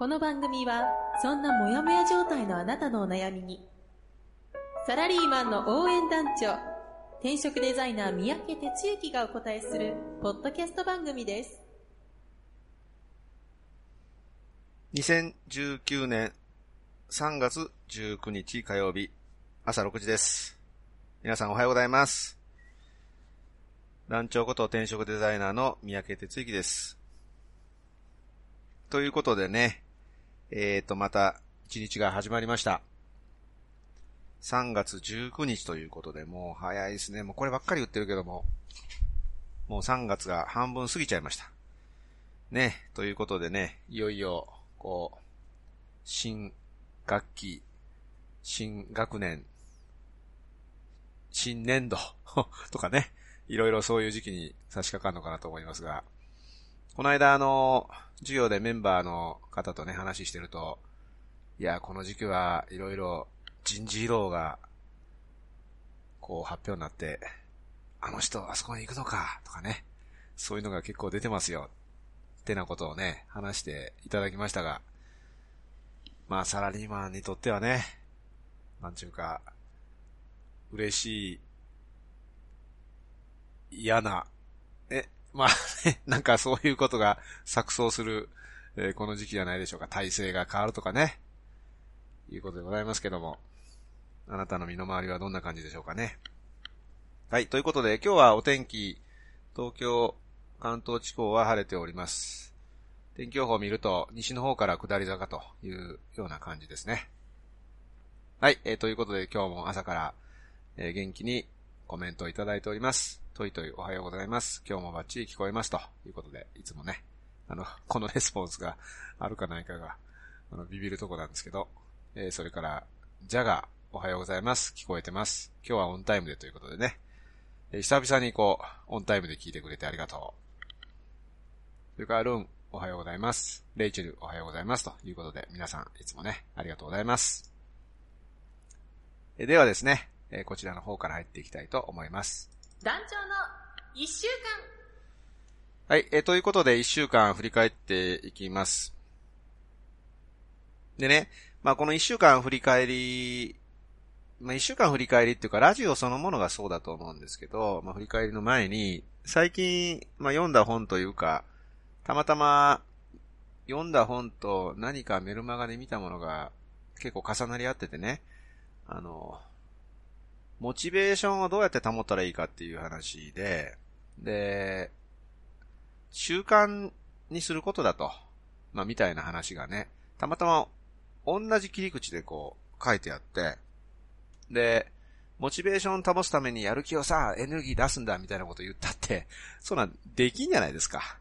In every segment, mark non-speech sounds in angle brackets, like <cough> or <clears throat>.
この番組はそんなモヤモヤ状態のあなたのお悩みにサラリーマンの応援団長転職デザイナー三宅哲之がお答えするポッドキャスト番組です2019年3月19日火曜日朝6時です。皆さんおはようございます。団長こと転職デザイナーの三宅哲之です。ということでね、えーと、また一日が始まりました。3月19日ということで、もう早いですね。もうこればっかり言ってるけども、もう3月が半分過ぎちゃいました。ね、ということでね、いよいよ、こう、新学期、新学年、新年度 <laughs> とかね、いろいろそういう時期に差し掛かるのかなと思いますが、この間あの、授業でメンバーの方とね、話してると、いや、この時期はいろいろ人事異動が、こう発表になって、あの人あそこに行くのか、とかね、そういうのが結構出てますよ、ってなことをね、話していただきましたが、まあサラリーマンにとってはね、なんちゅうか、嬉しい、嫌な、え、まあね、なんかそういうことが錯綜する、えーこの時期じゃないでしょうか。体制が変わるとかね。いうことでございますけども。あなたの身の回りはどんな感じでしょうかね。はい。ということで、今日はお天気、東京、関東地方は晴れております。天気予報を見ると、西の方から下り坂というような感じですね。はい。えーということで、今日も朝から、えー元気にコメントをいただいております。といといおはようございます。今日もバッチリ聞こえますということで、いつもね、あの、このレスポンスがあるかないかが、あの、ビビるとこなんですけど、えーそれから、ジャガー、おはようございます。聞こえてます。今日はオンタイムでということでね、えー久々にこう、オンタイムで聞いてくれてありがとう。それから、ルン、おはようございます。レイチェル、おはようございます。ということで、皆さん、いつもね、ありがとうございます。えーではですね、えーこちらの方から入っていきたいと思います。団長の一週間はい、えということで、一週間振り返っていきます。でね、まあこの一週間振り返り、まあ一週間振り返りっていうか、ラジオそのものがそうだと思うんですけど、まあ振り返りの前に、最近、まあ読んだ本というか、たまたま読んだ本と何かメルマガで見たものが結構重なり合っててね、あの、モチベーションをどうやって保ったらいいかっていう話で、で、習慣にすることだと。まあ、みたいな話がね、たまたま同じ切り口でこう書いてあって、で、モチベーションを保つためにやる気をさ、エネルギー出すんだみたいなこと言ったって、<laughs> そんなんできんじゃないですか。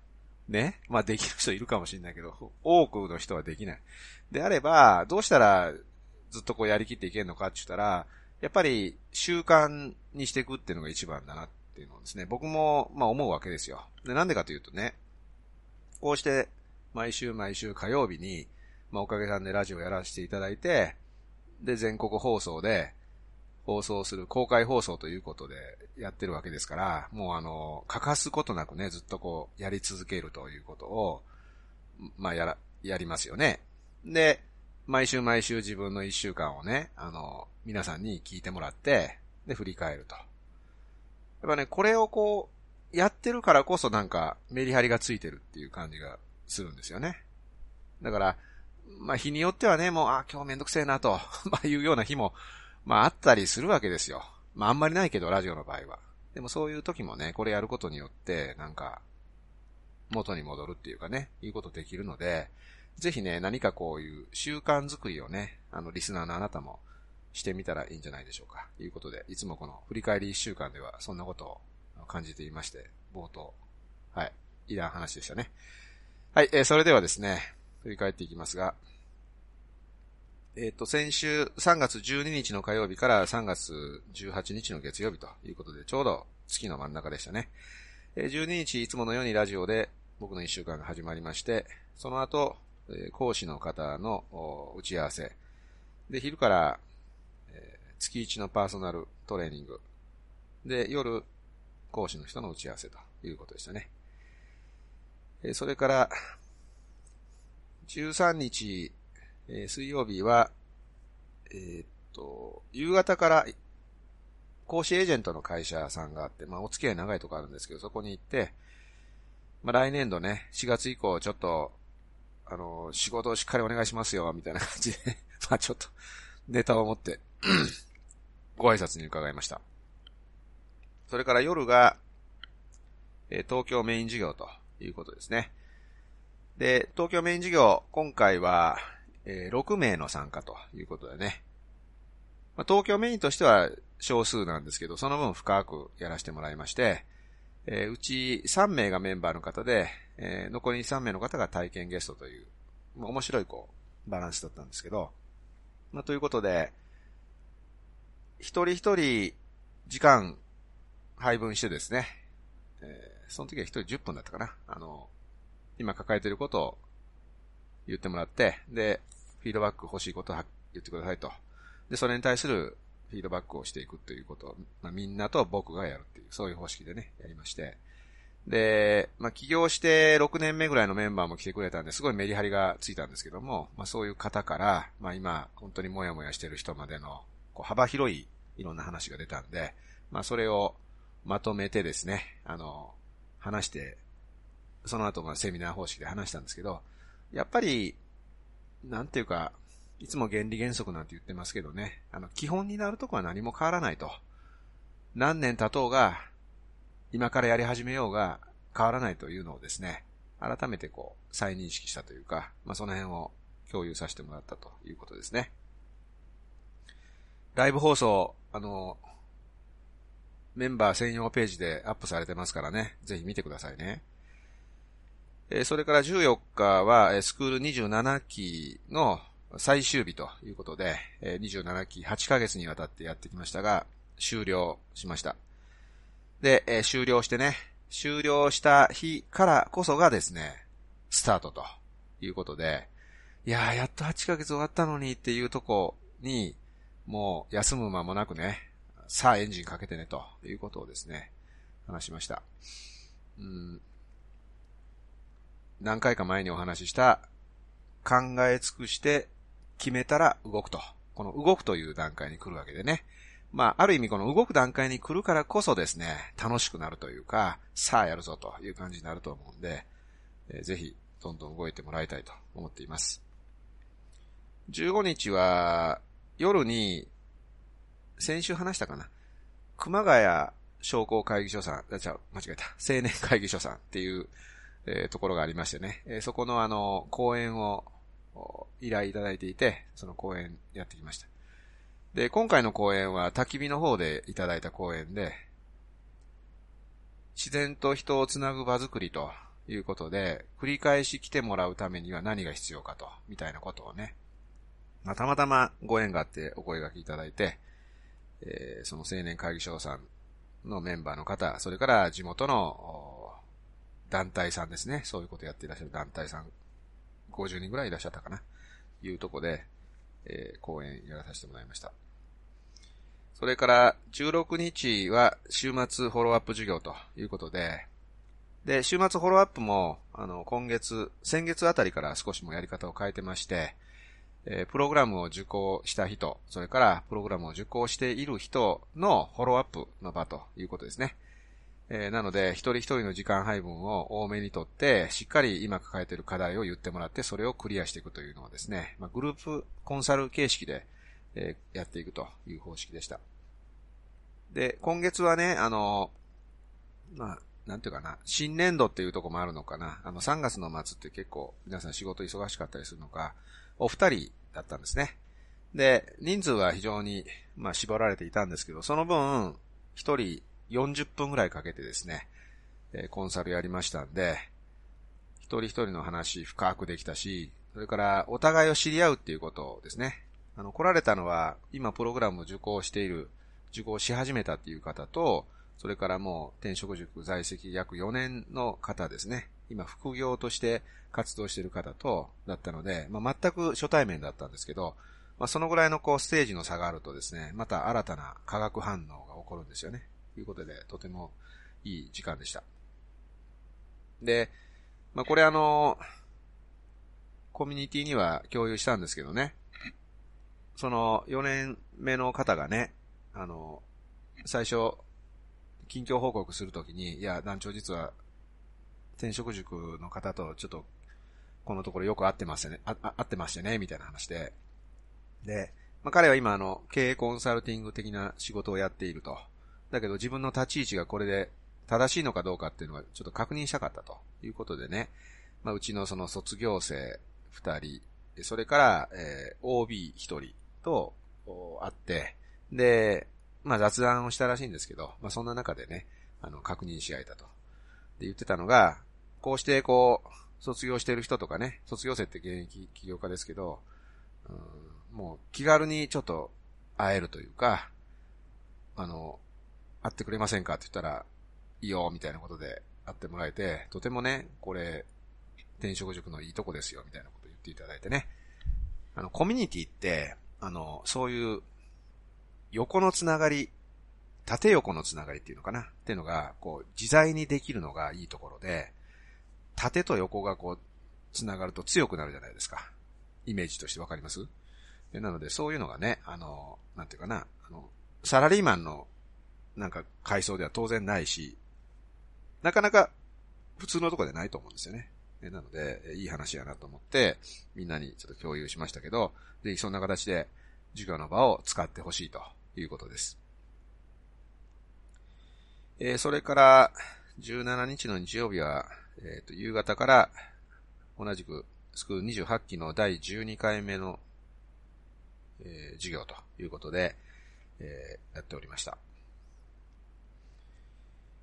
ね。まあできる人いるかもしれないけど、多くの人はできない。であれば、どうしたらずっとこうやりきっていけるのかって言ったら、やっぱり習慣にしていくっていうのが一番だなっていうのをですね、僕もまあ思うわけですよ。で、なんでかというとね、こうして毎週毎週火曜日に、まあおかげさんでラジオやらせていただいて、で、全国放送で放送する公開放送ということでやってるわけですから、もうあの、欠かすことなくね、ずっとこうやり続けるということを、まあやら、やりますよね。で、毎週毎週自分の一週間をね、あの、皆さんに聞いてもらって、で、振り返ると。やっぱね、これをこう、やってるからこそなんか、メリハリがついてるっていう感じがするんですよね。だから、まあ日によってはね、もう、あ、今日めんどくせえなと、<laughs> まあいうような日も、まああったりするわけですよ。まああんまりないけど、ラジオの場合は。でもそういう時もね、これやることによって、なんか、元に戻るっていうかね、いうことできるので、ぜひね、何かこういう習慣作りをね、あの、リスナーのあなたもしてみたらいいんじゃないでしょうか。ということで、いつもこの振り返り一週間ではそんなことを感じていまして、冒頭。はい。いらん話でしたね。はい、えーそれではですね、振り返っていきますが、えっ、と、先週3月12日の火曜日から3月18日の月曜日ということで、ちょうど月の真ん中でしたね。えー12日いつものようにラジオで僕の1週間が始まりまして、その後、え講師の方の打ち合わせ。で、昼から、え月1のパーソナルトレーニング。で、夜、講師の人の打ち合わせということでしたね。えそれから、13日、え水曜日は、えー、っと、夕方から講師エージェントの会社さんがあって、まあお付き合い長いとこあるんですけど、そこに行って、まあ来年度ね、4月以降ちょっと、あの、仕事をしっかりお願いしますよ、みたいな感じで <laughs> まあちょっと、ネタを持って <clears throat> ご挨拶に伺いました。それから夜が、え東京メイン事業ということですね。で、東京メイン事業、今回は、え、6名の参加ということでね。まあ、東京メインとしては少数なんですけど、その分深くやらせてもらいまして、え、うち3名がメンバーの方で、えー、残り3名の方が体験ゲストという、まあ、面白いこう、バランスだったんですけど、まあ、ということで、一人一人時間配分してですね、えー、その時は一人10分だったかな。あの、今抱えてることを言ってもらって、で、フィードバック欲しいことを言ってくださいと。で、それに対するフィードバックをしていくということを、まあ、みんなと僕がやるっていう、そういう方式でね、やりまして。で、まあ、起業して6年目ぐらいのメンバーも来てくれたんで、すごいメリハリがついたんですけども、まあ、そういう方から、まあ、今、本当にもやもやしてる人までの、こう、幅広いいろんな話が出たんで、まあ、それをまとめてですね、あの、話して、その後、ま、セミナー方式で話したんですけど、やっぱり、なんていうか、いつも原理原則なんて言ってますけどね、あの、基本になるとこは何も変わらないと。何年経とうが、今からやり始めようが変わらないというのをですね、改めてこう、再認識したというか、まあ、その辺を共有させてもらったということですね。ライブ放送、あの、メンバー専用ページでアップされてますからね、ぜひ見てくださいね。えそれから14日は、スクール27期の最終日ということで、27期8ヶ月にわたってやってきましたが、終了しました。で、え終了してね、終了した日からこそがですね、スタートということで、いやー、やっと8ヶ月終わったのにっていうとこに、もう休む間もなくね、さあエンジンかけてねということをですね、話しました。うん何回か前にお話しした考え尽くして決めたら動くと。この動くという段階に来るわけでね。まあ、ある意味この動く段階に来るからこそですね、楽しくなるというか、さあやるぞという感じになると思うんで、えー、ぜひ、どんどん動いてもらいたいと思っています。15日は、夜に、先週話したかな？熊谷商工会議所さん、あ、違う、間違えた。青年会議所さんっていう、えー、ところがありましてね、えー、そこのあの、講演を依頼いただいていて、その講演やってきました。で、今回の講演は焚き火の方でいただいた講演で、自然と人をつなぐ場作りということで、繰り返し来てもらうためには何が必要かと、みたいなことをね、まあ、たまたまご縁があってお声掛けいただいて、えー、その青年会議所さんのメンバーの方、それから地元の団体さんですね。そういうことやっていらっしゃる団体さん、50人ぐらいいらっしゃったかな。いうとこで、えー、講演やらさせてもらいました。それから、16日は週末フォローアップ授業ということで、で、週末フォローアップも、あの、今月、先月あたりから少しもやり方を変えてまして、えー、プログラムを受講した人、それからプログラムを受講している人のフォローアップの場ということですね。えー、なので、一人一人の時間配分を多めにとって、しっかり今抱えている課題を言ってもらって、それをクリアしていくというのはですね、まあ、グループコンサル形式で、えー、やっていくという方式でした。で、今月はね、あの、まあ、なんていうかな、新年度っていうとこもあるのかな。あの、3月の末って結構皆さん仕事忙しかったりするのか、お二人だったんですね。で、人数は非常に、まあ、絞られていたんですけど、その分、一人40分ぐらいかけてですね、えコンサルやりましたんで、一人一人の話深くできたし、それからお互いを知り合うっていうことですね、あの、来られたのは、今プログラムを受講している、受講し始めたっていう方と、それからもう転職塾在籍約4年の方ですね。今副業として活動している方と、だったので、まあ、全く初対面だったんですけど、まあ、そのぐらいのこうステージの差があるとですね、また新たな化学反応が起こるんですよね。ということで、とてもいい時間でした。で、まあ、これあの、コミュニティには共有したんですけどね、その4年目の方がね、あの、最初、近況報告するときに、いや、団長実は、転職塾の方とちょっと、このところよく会ってますよね、あ、会ってましてね、みたいな話で。で、まあ、彼は今あの、経営コンサルティング的な仕事をやっていると。だけど自分の立ち位置がこれで正しいのかどうかっていうのはちょっと確認したかったということでね、まあ、うちのその卒業生二人、それから、えー、OB 一人と会って、で、まあ雑談をしたらしいんですけど、まあそんな中でね、あの、確認し合えたと。で言ってたのが、こうしてこう、卒業してる人とかね、卒業生って現役起業家ですけど、うん、もう気軽にちょっと会えるというか、あの、会ってくれませんかって言ったら、いいよ、みたいなことで会ってもらえて、とてもね、これ、転職塾のいいとこですよ、みたいなこと言っていただいてね。あの、コミュニティって、あの、そういう横のつながり、縦横のつながりっていうのかな？っていうのが、こう、自在にできるのがいいところで、縦と横がこう、つながると強くなるじゃないですか。イメージとしてわかります？なので、そういうのがね、あの、なんていうかな、あの、サラリーマンの、なんか、階層では当然ないし、なかなか、普通のとこでないと思うんですよね。なので、いい話やなと思って、みんなにちょっと共有しましたけど、ぜひそんな形で、授業の場を使ってほしいということです。えー、それから、17日の日曜日は、えっ、ー、と、夕方から同じくスクール28期の第12回目の、えー、授業ということで、え、やっておりました。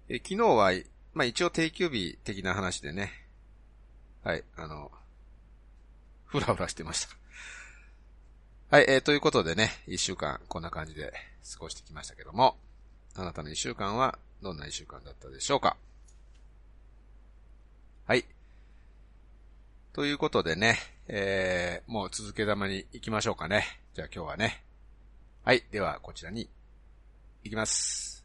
え、昨日は、まあ、一応定休日的な話でね、はい、あの、ふらふらしてました。はい、えー、ということでね、一週間こんな感じで過ごしてきましたけども、あなたの一週間はどんな一週間だったでしょうか？はい。ということでね、えー、もう続け玉に行きましょうかね。じゃあ今日はね。はい、ではこちらに行きます。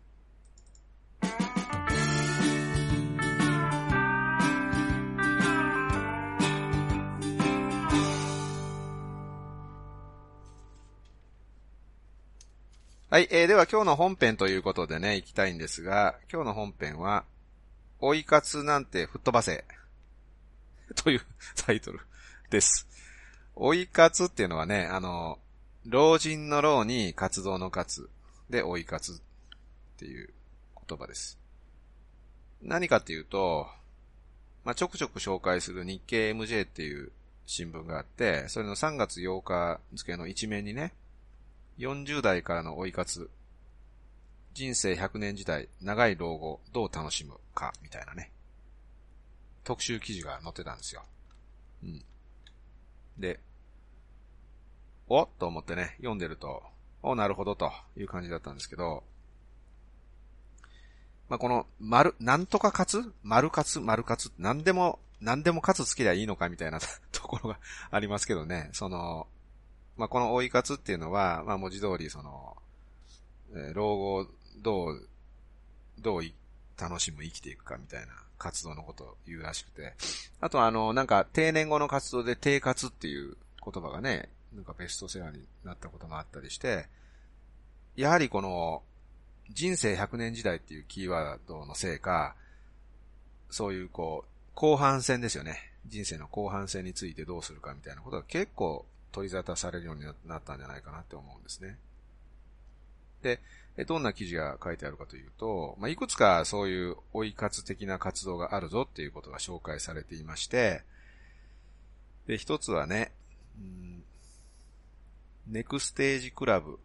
はい、えー、では今日の本編ということでね、行きたいんですが、今日の本編は、追い活なんて吹っ飛ばせ。という <laughs> タイトルです。追い活っていうのはね、あの、老人の老に活動の活で追い活っていう言葉です。何かっていうと、まあ、ちょくちょく紹介する日経 MJ っていう新聞があって、それの3月8日付の一面にね、40代からの追い活。人生100年時代、長い老後、どう楽しむか、みたいなね。特集記事が載ってたんですよ。うん。で、おと思ってね、読んでると、お、なるほどという感じだったんですけど、まあ、この、丸、なんとか勝つ丸勝つ丸勝つなんでも、なんでも勝つつけりゃいいのかみたいな <laughs> ところがありますけどね、その、まあ、この追い活っていうのは、まあ、文字通り、その、えー、老後、どう、どう楽しむ生きていくかみたいな活動のことを言うらしくて。あとあの、なんか定年後の活動で定活っていう言葉がね、なんかベストセラーになったこともあったりして、やはりこの、人生100年時代っていうキーワードのせいか、そういうこう、後半戦ですよね。人生の後半戦についてどうするかみたいなことが結構取り沙汰されるようになったんじゃないかなって思うんですね。で、どんな記事が書いてあるかというと、まあ、いくつかそういう追い活的な活動があるぞっていうことが紹介されていまして、で、一つはね、うん、ネクステージクラブって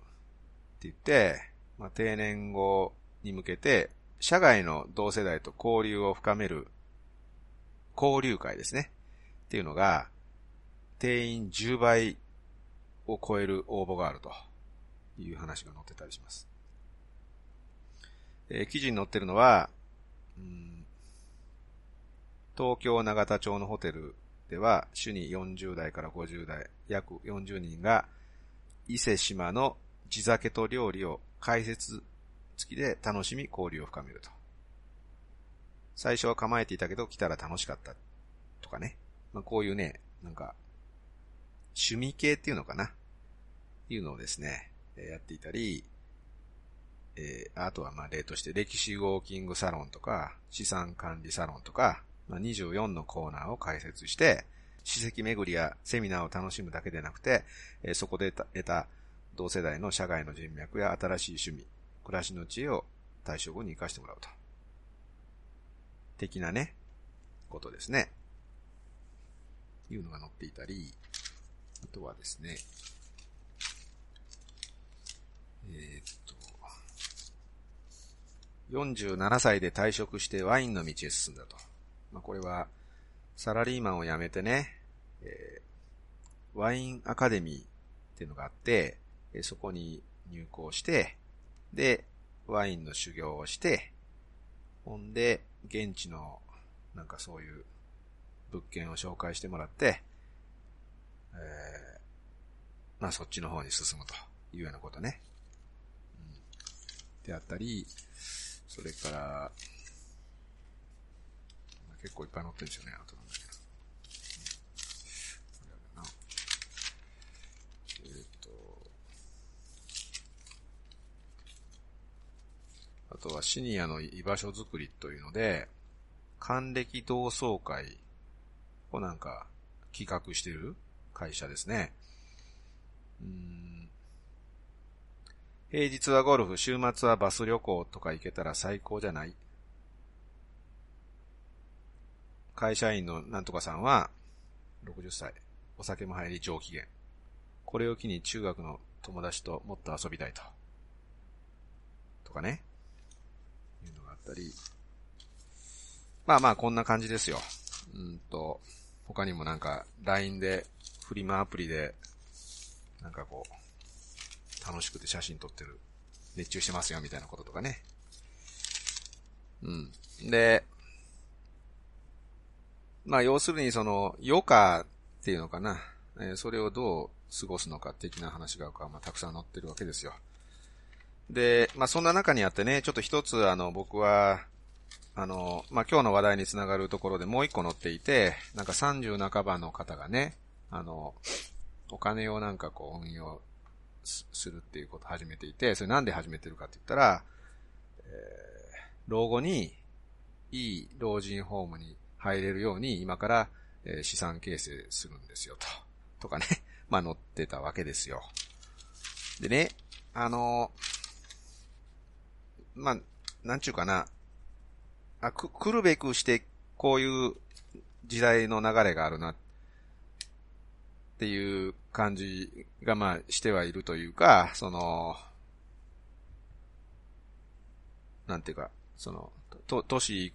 言って、まあ、定年後に向けて、社外の同世代と交流を深める交流会ですね。っていうのが、定員10倍を超える応募があるという話が載ってたりします。えー、記事に載ってるのは、うん、東京長田町のホテルでは、主に40代から50代、約40人が、伊勢島の地酒と料理を解説付きで楽しみ交流を深めると。最初は構えていたけど来たら楽しかったとかね。まあ、こういうね、なんか、趣味系っていうのかな？いうのをですね、やっていたり、えー、あとはまあ例として歴史ウォーキングサロンとか、資産管理サロンとか、まあ、24のコーナーを開設して、史跡巡りやセミナーを楽しむだけでなくて、えー、そこで得た同世代の社外の人脈や新しい趣味、暮らしの知恵を対象後に活かしてもらうと。的なね、ことですね。いうのが載っていたり、あとはですね、えー、っと、47歳で退職してワインの道へ進んだと。まあ、これは、サラリーマンを辞めてね、えー、ワインアカデミーっていうのがあって、えそこに入校して、で、ワインの修行をして、ほんで、現地の、なんかそういう物件を紹介してもらって、えー、まあそっちの方に進むというようなことね。うん、であったり、それから、結構いっぱい載ってるんですよね、あとなんだけど。えっ、と、あとはシニアの居場所づくりというので、還暦同窓会をなんか企画してる会社ですね。うん平日はゴルフ、週末はバス旅行とか行けたら最高じゃない？会社員のなんとかさんは、60歳。お酒も入り上機嫌。これを機に中学の友達ともっと遊びたいと。とかね。いうのがあったり。まあまあこんな感じですよ。うんと、他にもなんか LINE で、フリマアプリで、なんかこう、楽しくて写真撮ってる。熱中してますよ、みたいなこととかね。うん。で、まあ、要するにその、余暇っていうのかな。え、それをどう過ごすのか的な話が、まあ、たくさん載ってるわけですよ。で、まあ、そんな中にあってね、ちょっと一つ、あの、僕は、あの、まあ、今日の話題につながるところでもう一個載っていて、なんか30半ばの方がね、あの、お金をなんかこう運用するっていうことを始めていて、それなんで始めてるかって言ったら、えー、老後にいい老人ホームに入れるように今から、え、資産形成するんですよと。とかね。<laughs> まあ載ってたわけですよ。でね、あのまあ、なんちゅうかな。あ、く、来るべくしてこういう時代の流れがあるなっっていう感じがまあしてはいるというか、その、なんていうか、その、と、都市、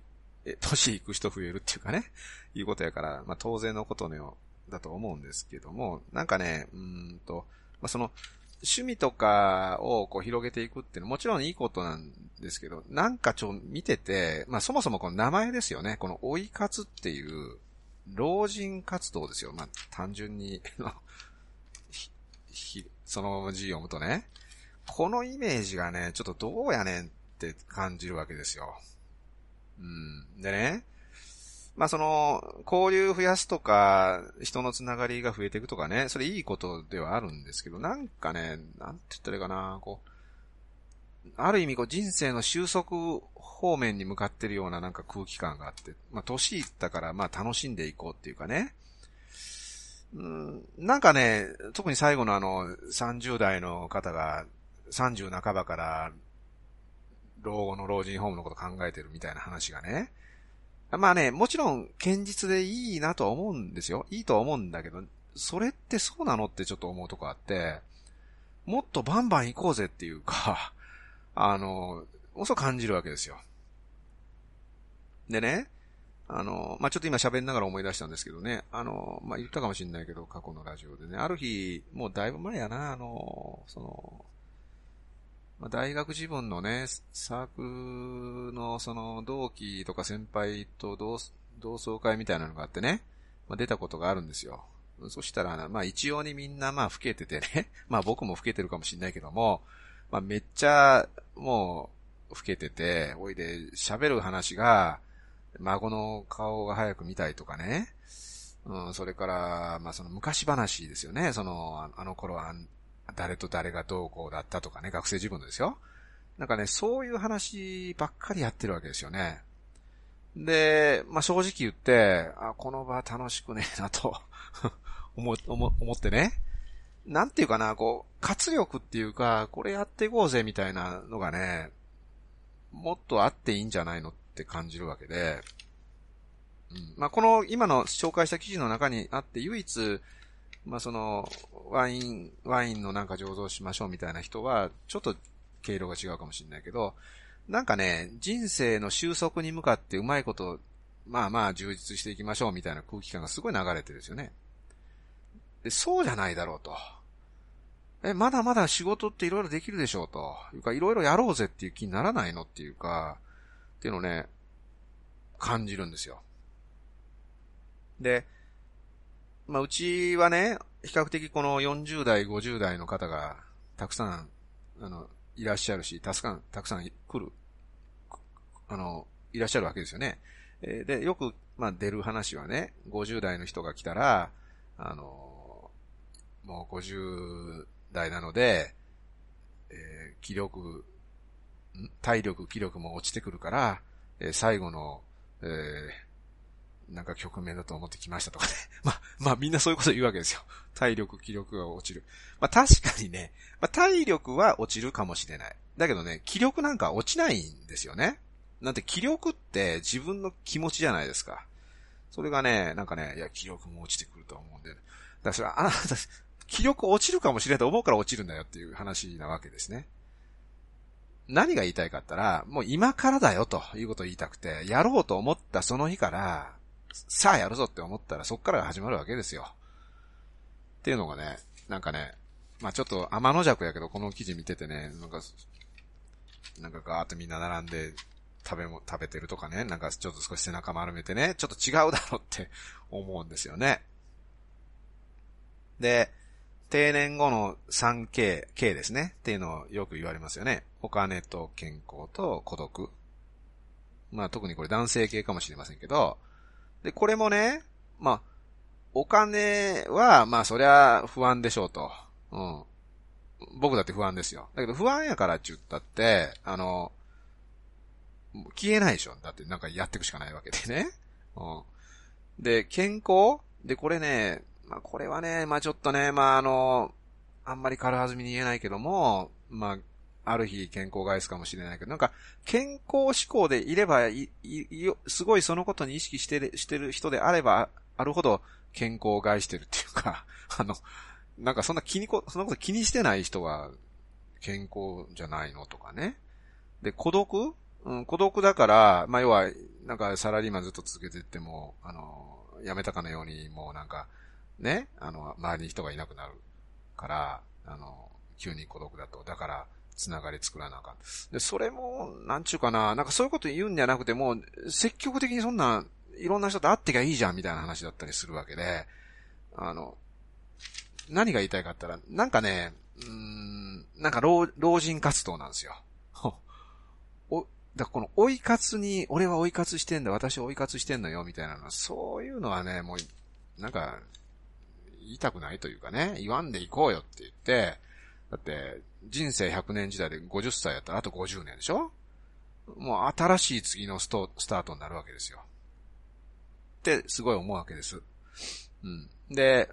都市行く人増えるっていうかね、<laughs> いうことやから、まあ当然のことのようだと思うんですけども、なんかね、うんと、まあその、趣味とかをこう広げていくっていうのはもちろんいいことなんですけど、なんかちょ、見てて、まあそもそもこの名前ですよね。この追い活っていう、老人活動ですよ。まあ、単純にその字読むとね、このイメージがね、ちょっとどうやねんって感じるわけですよ。うん。でね、まあその、交流増やすとか、人のつながりが増えていくとかね、それいいことではあるんですけど、なんかね、なんて言ったらいいかな、こう、ある意味こう人生の収束方面に向かってるようななんか空気感があって、まあ、年いったからまあ楽しんでいこうっていうかね。うん、なんかね、特に最後のあの、30代の方が、30半ばから、老後の老人ホームのこと考えてるみたいな話がね。まあね、もちろん、堅実でいいなとは思うんですよ。いいとは思うんだけど、それってそうなのってちょっと思うとこあって、もっとバンバン行こうぜっていうか、あの、そう感じるわけですよ。でね、あの、まあ、ちょっと今喋りながら思い出したんですけどね、あの、まあ、言ったかもしれないけど、過去のラジオでね、ある日、もうだいぶ前やな、あの、その、まあ、大学自分のね、サークのその同期とか先輩と同同窓会みたいなのがあってね、まあ、出たことがあるんですよ。そしたら、まあ一応にみんなまあ老けててね、<laughs> まあ僕も老けてるかもしれないけども、まあめっちゃもう老けてて、おいで喋る話が、孫の顔が早く見たいとかね。うん、それから、まあその昔話ですよね。その、あの頃は誰と誰がどうこうだったとかね、学生自分ですよ。なんかね、そういう話ばっかりやってるわけですよね。で、まあ正直言って、あ、この場楽しくねえなと <laughs> 思、思、思ってね。なんていうかな、こう、活力っていうか、これやっていこうぜみたいなのがね、もっとあっていいんじゃないのって感じるわけで、うん、まあ、この今の紹介した記事の中にあって唯一、まあ、その、ワイン、ワインのなんか醸造しましょうみたいな人は、ちょっと経路が違うかもしれないけど、なんかね、人生の収束に向かってうまいこと、まあまあ充実していきましょうみたいな空気感がすごい流れてるんですよね。で、そうじゃないだろうと。え、まだまだ仕事っていろいろできるでしょうと。いうか、いろいろやろうぜっていう気にならないのっていうか、っていうのをね、感じるんですよ。で、まあ、うちはね、比較的この40代、50代の方がたくさん、あの、いらっしゃるし、たくさん、たくさん来る、あの、いらっしゃるわけですよね。で、よく、まあ、出る話はね、50代の人が来たら、あの、もう50代なので、えー、気力、体力、気力も落ちてくるから、えー、最後の、えー、なんか局面だと思ってきましたとかね。<laughs> まあ、まあみんなそういうこと言うわけですよ。体力、気力が落ちる。まあ確かにね、まあ体力は落ちるかもしれない。だけどね、気力なんか落ちないんですよね。なんて気力って自分の気持ちじゃないですか。それがね、なんかね、いや、気力も落ちてくると思うんで、ね、だからあなた、気力落ちるかもしれないと思うから落ちるんだよっていう話なわけですね。何が言いたいかったら、もう今からだよということを言いたくて、やろうと思ったその日から、さあやるぞって思ったらそっから始まるわけですよ。っていうのがね、なんかね、まあちょっと天の弱やけど、この記事見ててね、なんか、なんかガーッとみんな並んで食べも、食べてるとかね、なんかちょっと少し背中丸めてね、ちょっと違うだろうって思うんですよね。で、定年後の 3K、K ですね。っていうのをよく言われますよね。お金と健康と孤独。まあ特にこれ男性系かもしれませんけど、で、これもね、まあ、お金は、まあそりゃ不安でしょうと。うん。僕だって不安ですよ。だけど不安やからって言ったって、あの、消えないでしょ。だってなんかやっていくしかないわけでね。うん。で、健康？で、これね、まあこれはね、まあちょっとね、まああの、あんまり軽はずみに言えないけども、まあ、ある日健康害すかもしれないけど、なんか、健康志向でいればい、い、すごいそのことに意識してる、してる人であれば、あるほど健康を害してるっていうか、<laughs> あの、なんかそんな気にこ、そんなこと気にしてない人は健康じゃないのとかね。で、孤独？うん、孤独だから、まあ、要は、なんかサラリーマンずっと続けてっても、あの、辞めたかのように、もうなんか、ね、あの、周りに人がいなくなるから、あの、急に孤独だと。だから、つながり作らなあかん。で、それも、なんちゅうかな、なんかそういうこと言うんじゃなくても、積極的にそんな、いろんな人と会ってきゃいいじゃん、みたいな話だったりするわけで、あの、何が言いたいかったら、なんかね、うん、なんか老老人活動なんですよ。<laughs> お、だこの追い活に、俺は追い活してんだ、私は追い活してんのよ、みたいなのは、そういうのはね、もう、なんか、言いたくないというかね、言わんでいこうよって言って、だって、人生100年時代で50歳やったらあと50年でしょ？もう新しい次のストスタートになるわけですよ。ってすごい思うわけです。うん。で、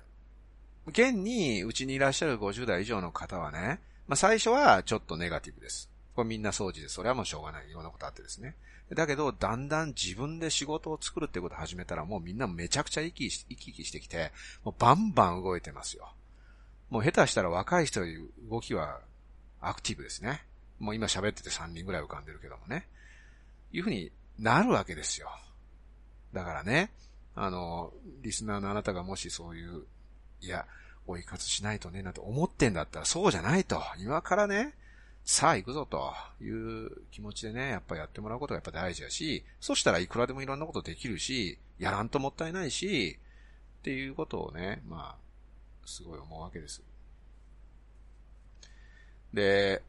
現にうちにいらっしゃる50代以上の方はね、まあ最初はちょっとネガティブです。これみんな掃除です、それはもうしょうがない。いろんなことあってですね。だけど、だんだん自分で仕事を作るってことを始めたら、もうみんなめちゃくちゃ生き生きしてきて、もうバンバン動いてますよ。もう下手したら若い人より動きはアクティブですね。もう今喋ってて3人ぐらい浮かんでるけどもね。いうふうになるわけですよ。だからね、あの、リスナーのあなたがもしそういう、いや、追い活しないとね、なんて思ってんだったらそうじゃないと。今からね、さあ行くぞという気持ちでね、やっぱやってもらうことがやっぱ大事だし、そしたらいくらでもいろんなことできるし、やらんともったいないし、っていうことをね、まあ、すごい思うわけです。で、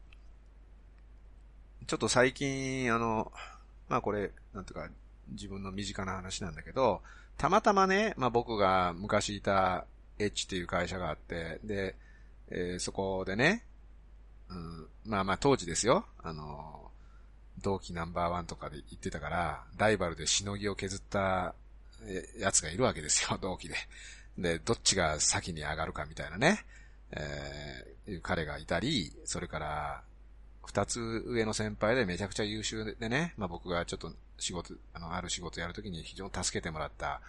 ちょっと最近、あの、まあこれ、なんていうか、自分の身近な話なんだけど、たまたまね、まあ僕が昔いたエッチっていう会社があって、で、えー、そこでね、うん、まあまあ当時ですよ、あの、同期ナンバーワンとかで言ってたから、ライバルでしのぎを削ったやつがいるわけですよ、<laughs> 同期で。で、どっちが先に上がるかみたいなね、えー、いう彼がいたり、それから、二つ上の先輩でめちゃくちゃ優秀でね、まあ僕がちょっと仕事、あの、ある仕事やるときに非常に助けてもらった、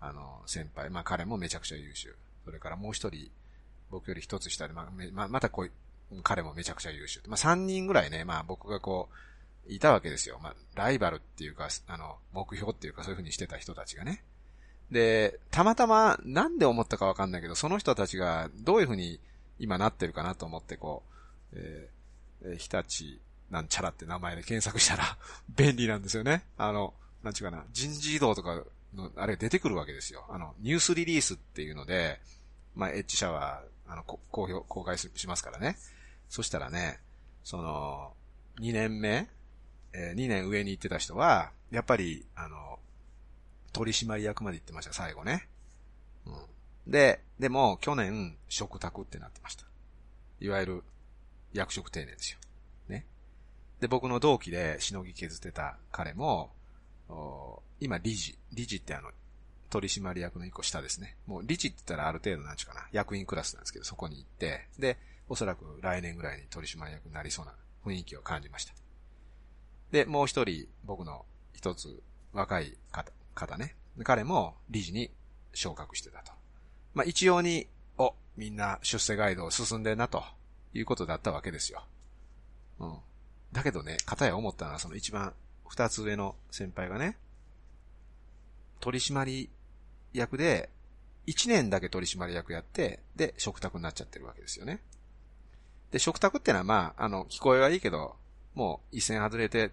あの、先輩、まあ彼もめちゃくちゃ優秀。それからもう一人、僕より一つ下で、まあ、ままたこう、彼もめちゃくちゃ優秀。まあ三人ぐらいね、まあ僕がこう、いたわけですよ。まあ、ライバルっていうか、あの、目標っていうかそういう風にしてた人たちがね。で、たまたまなんで思ったかわかんないけど、その人たちがどういう風に今なってるかなと思ってこう、えー、日立なんちゃらって名前で検索したら <laughs> 便利なんですよね。あの、なんちゅうかな、人事異動とかの、あれ出てくるわけですよ。あの、ニュースリリースっていうので、まあ、エッジ社は、あの、公表、公開しますからね。そしたらね、その、2年目、えー、2年上に行ってた人は、やっぱり、あの、取締役まで行ってました、最後ね。うん。で、でも、去年、食卓ってなってました。いわゆる、役職定年ですよ。ね。で、僕の同期でしのぎ削ってた彼も、今、理事。理事ってあの、取締役の一個下ですね。もう理事って言ったらある程度なんちゅうかな、役員クラスなんですけど、そこに行って、で、おそらく来年ぐらいに取締役になりそうな雰囲気を感じました。で、もう一人、僕の一つ若い方、方ね。彼も理事に昇格してたと。まあ、一様に、お、みんな出世ガイドを進んでんなということだったわけですよ。うん。だけどね、片や思ったのはその一番二つ上の先輩がね、取締役で、一年だけ取締役やって、で、食卓になっちゃってるわけですよね。で、食卓ってのはまあ、あの、聞こえはいいけど、もう一線外れて、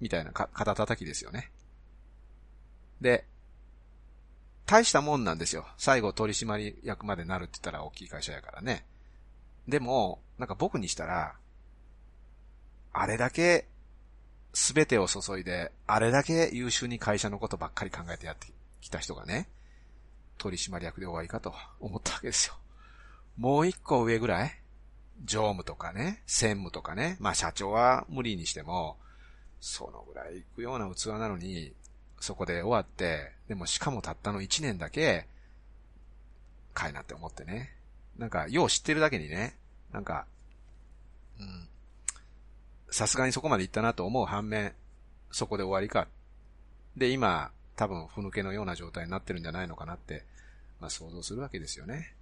みたいなか、肩叩きですよね。で、大したもんなんですよ。最後取締役までなるって言ったら大きい会社やからね。でも、なんか僕にしたら、あれだけすべてを注いで、あれだけ優秀に会社のことばっかり考えてやってきた人がね、取締役で終わりかと思ったわけですよ。もう一個上ぐらい常務とかね、専務とかね、まあ社長は無理にしても、そのぐらい行くような器なのに、そこで終わって、でもしかもたったの1年だけ、かいなって思ってね。なんか、よう知ってるだけにね、なんか、うん、さすがにそこまで行ったなと思う反面、そこで終わりか。で、今、多分、ふぬけのような状態になってるんじゃないのかなって、まあ想像するわけですよね。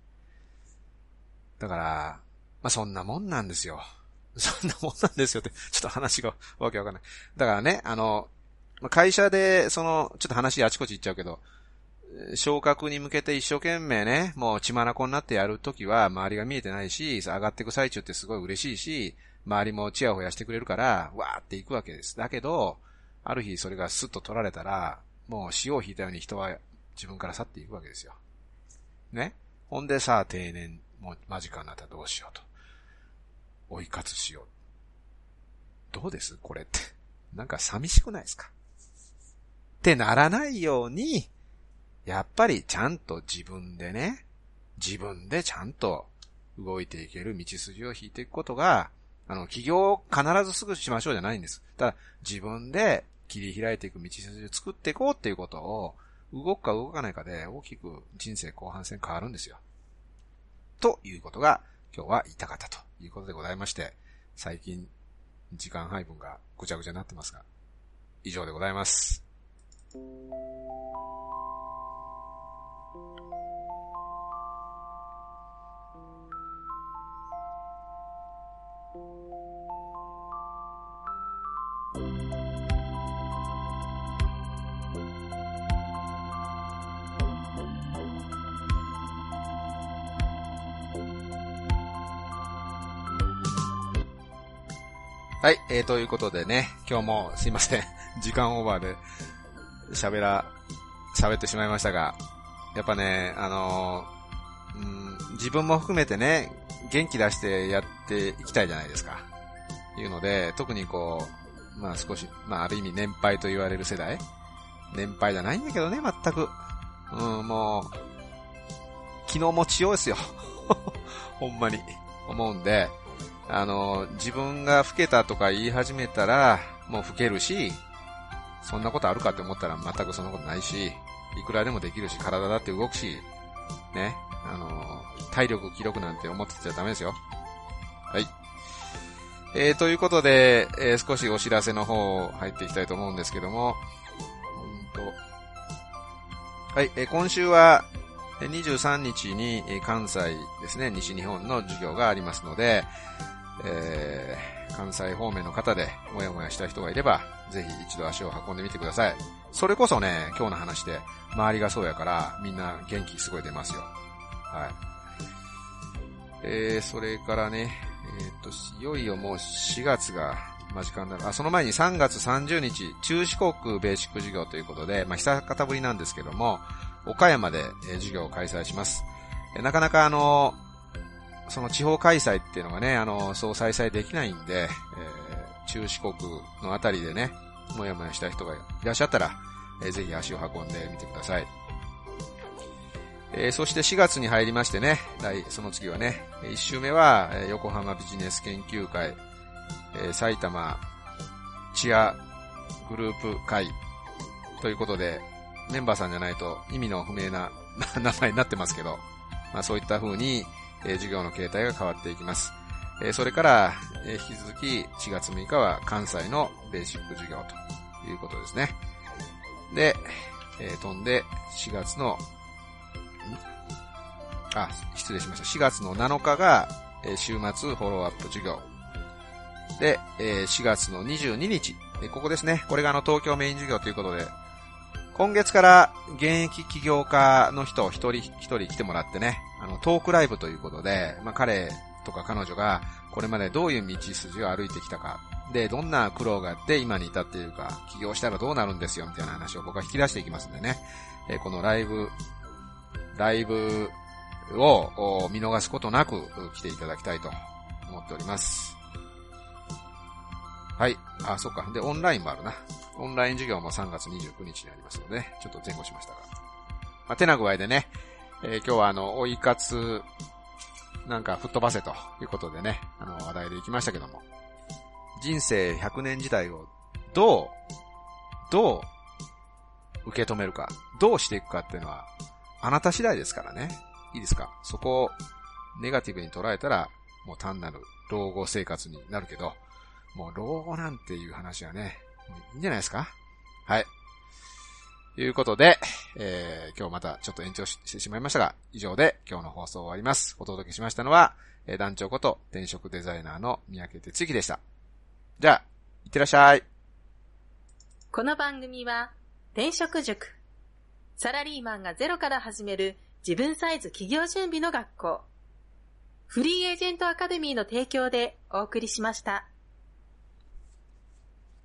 だから、まあそんなもんなんですよ。<laughs> そんなもんなんですよって、ちょっと話がわけわかんない。だからね、あの、会社で、その、ちょっと話あちこち行っちゃうけど、昇格に向けて一生懸命ね、もう血眼になってやるときは周りが見えてないし、上がっていく最中ってすごい嬉しいし、周りもチヤホヤしてくれるから、わーって行くわけです。だけど、ある日それがスッと取られたら、もう潮を引いたように人は自分から去っていくわけですよ。ね？ほんでさあ定年も間近になったらどうしようと。追い活しよう。どうです？これって。なんか寂しくないですか？ってならないように、やっぱりちゃんと自分でね、自分でちゃんと動いていける道筋を引いていくことが、あの、起業を必ずすぐしましょうじゃないんです。ただ、自分で切り開いていく道筋を作っていこうっていうことを、動くか動かないかで大きく人生後半戦変わるんですよ。ということが今日は言いたかったということでございまして、最近時間配分がぐちゃぐちゃになってますが、以上でございます。はい、えー、ということでね、今日もすいません。<laughs> 時間オーバーで喋ら、喋ってしまいましたが、やっぱね、あのー、うん、自分も含めてね、元気出してやっていきたいじゃないですか。いうので、特にこう、まあ少し、まあある意味年配と言われる世代年配じゃないんだけどね、全く。うん、もう、昨日も強いですよ。<laughs> ほんまに。思うんで、あの、自分が老けたとか言い始めたら、もう老けるし、そんなことあるかって思ったら全くそんなことないし、いくらでもできるし、体だって動くし、ね、あの、体力、気力なんて思ってちゃダメですよ。はい。えー、ということで、えー、少しお知らせの方入っていきたいと思うんですけども、うんと、はい、えー、今週は、23日に関西ですね、西日本の授業がありますので、えー、関西方面の方でもやもやした人がいれば、ぜひ一度足を運んでみてください。それこそね、今日の話で、周りがそうやから、みんな元気すごい出ますよ。はい。えー、それからね、えっ、と、いよいよもう4月が間近になる。あ、その前に3月30日、中四国ベーシック授業ということで、まあ、久方ぶりなんですけども、岡山で、授業を開催します。なかなかあの、その地方開催っていうのがね、あの、そう再々できないんで、えー、中四国のあたりでね、もやもやした人がいらっしゃったら、えー、ぜひ足を運んでみてください。えー、そして4月に入りましてね、その次はね、1週目は、横浜ビジネス研究会、え、埼玉チアグループ会ということで、メンバーさんじゃないと意味の不明な <laughs> 名前になってますけど、まあそういった風に、えー、授業の形態が変わっていきます。えー、それから、えー、引き続き4月6日は関西のベーシック授業ということですね。で、えー、飛んで4月の、あ、失礼しました。4月の7日が、えー、週末フォローアップ授業。で、えー、4月の22日。ここですね。これがあの東京メイン授業ということで、今月から現役起業家の人を一人一人来てもらってね、あの、トークライブということで、まあ、彼とか彼女がこれまでどういう道筋を歩いてきたか、で、どんな苦労があって今に至っているか、起業したらどうなるんですよ、みたいな話を僕は引き出していきますんでね、えこのライブ、ライブを見逃すことなく来ていただきたいと思っております。はい。あ、そっか。で、オンラインもあるな。オンライン授業も3月29日にありますので、ちょっと前後しましたが。まあ、てな具合でね、えー、今日はあの、追い活、なんか吹っ飛ばせということでね、あの、話題で行きましたけども。人生100年時代をどう、どう受け止めるか、どうしていくかっていうのは、あなた次第ですからね。いいですか？そこをネガティブに捉えたら、もう単なる老後生活になるけど、もう老後なんていう話はね、いいんじゃないですか？はい。ということで、えー、今日またちょっと延長してしまいましたが、以上で今日の放送終わります。お届けしましたのは、えー、団長こと転職デザイナーの三宅哲之でした。じゃあ、いってらっしゃい。この番組は、転職塾。サラリーマンがゼロから始める自分サイズ企業準備の学校。フリーエージェントアカデミーの提供でお送りしました。